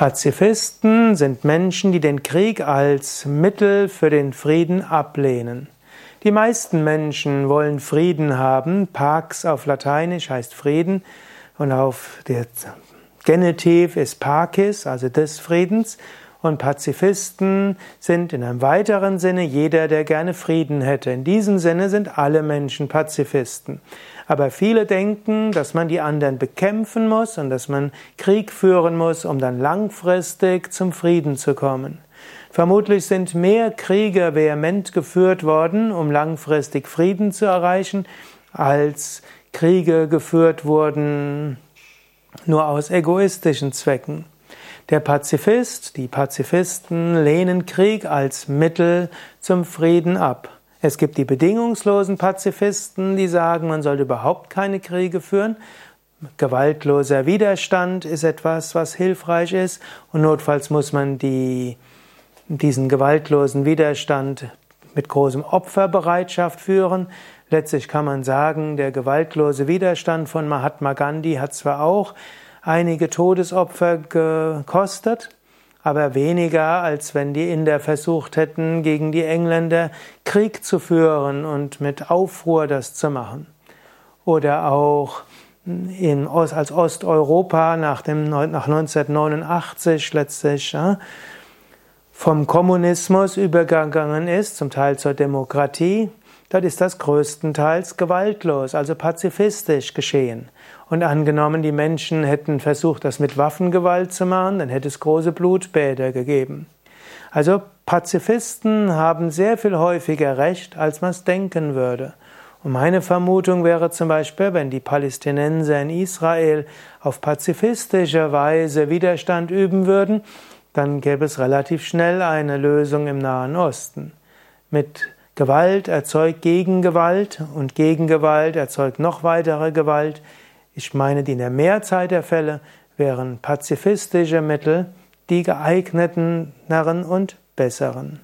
Pazifisten sind Menschen, die den Krieg als Mittel für den Frieden ablehnen. Die meisten Menschen wollen Frieden haben. Pax auf Lateinisch heißt Frieden und auf der Genitiv ist Pacis, also des Friedens. Und Pazifisten sind in einem weiteren Sinne jeder, der gerne Frieden hätte. In diesem Sinne sind alle Menschen Pazifisten. Aber viele denken, dass man die anderen bekämpfen muss und dass man Krieg führen muss, um dann langfristig zum Frieden zu kommen. Vermutlich sind mehr Kriege vehement geführt worden, um langfristig Frieden zu erreichen, als Kriege geführt wurden nur aus egoistischen Zwecken. Der Pazifist, die Pazifisten lehnen Krieg als Mittel zum Frieden ab. Es gibt die bedingungslosen Pazifisten, die sagen, man sollte überhaupt keine Kriege führen. Gewaltloser Widerstand ist etwas, was hilfreich ist und notfalls muss man die, diesen gewaltlosen Widerstand mit großem Opferbereitschaft führen. Letztlich kann man sagen, der gewaltlose Widerstand von Mahatma Gandhi hat zwar auch einige Todesopfer gekostet, aber weniger, als wenn die Inder versucht hätten, gegen die Engländer Krieg zu führen und mit Aufruhr das zu machen. Oder auch in, als Osteuropa nach, dem, nach 1989 letztlich ja, vom Kommunismus übergegangen ist, zum Teil zur Demokratie, Dort ist das größtenteils gewaltlos, also pazifistisch geschehen. Und angenommen, die Menschen hätten versucht, das mit Waffengewalt zu machen, dann hätte es große Blutbäder gegeben. Also Pazifisten haben sehr viel häufiger Recht, als man es denken würde. Und meine Vermutung wäre zum Beispiel, wenn die Palästinenser in Israel auf pazifistische Weise Widerstand üben würden, dann gäbe es relativ schnell eine Lösung im Nahen Osten. Mit Gewalt erzeugt Gegengewalt und Gegengewalt erzeugt noch weitere Gewalt. Ich meine, die in der Mehrzahl der Fälle wären pazifistische Mittel die geeigneten und besseren.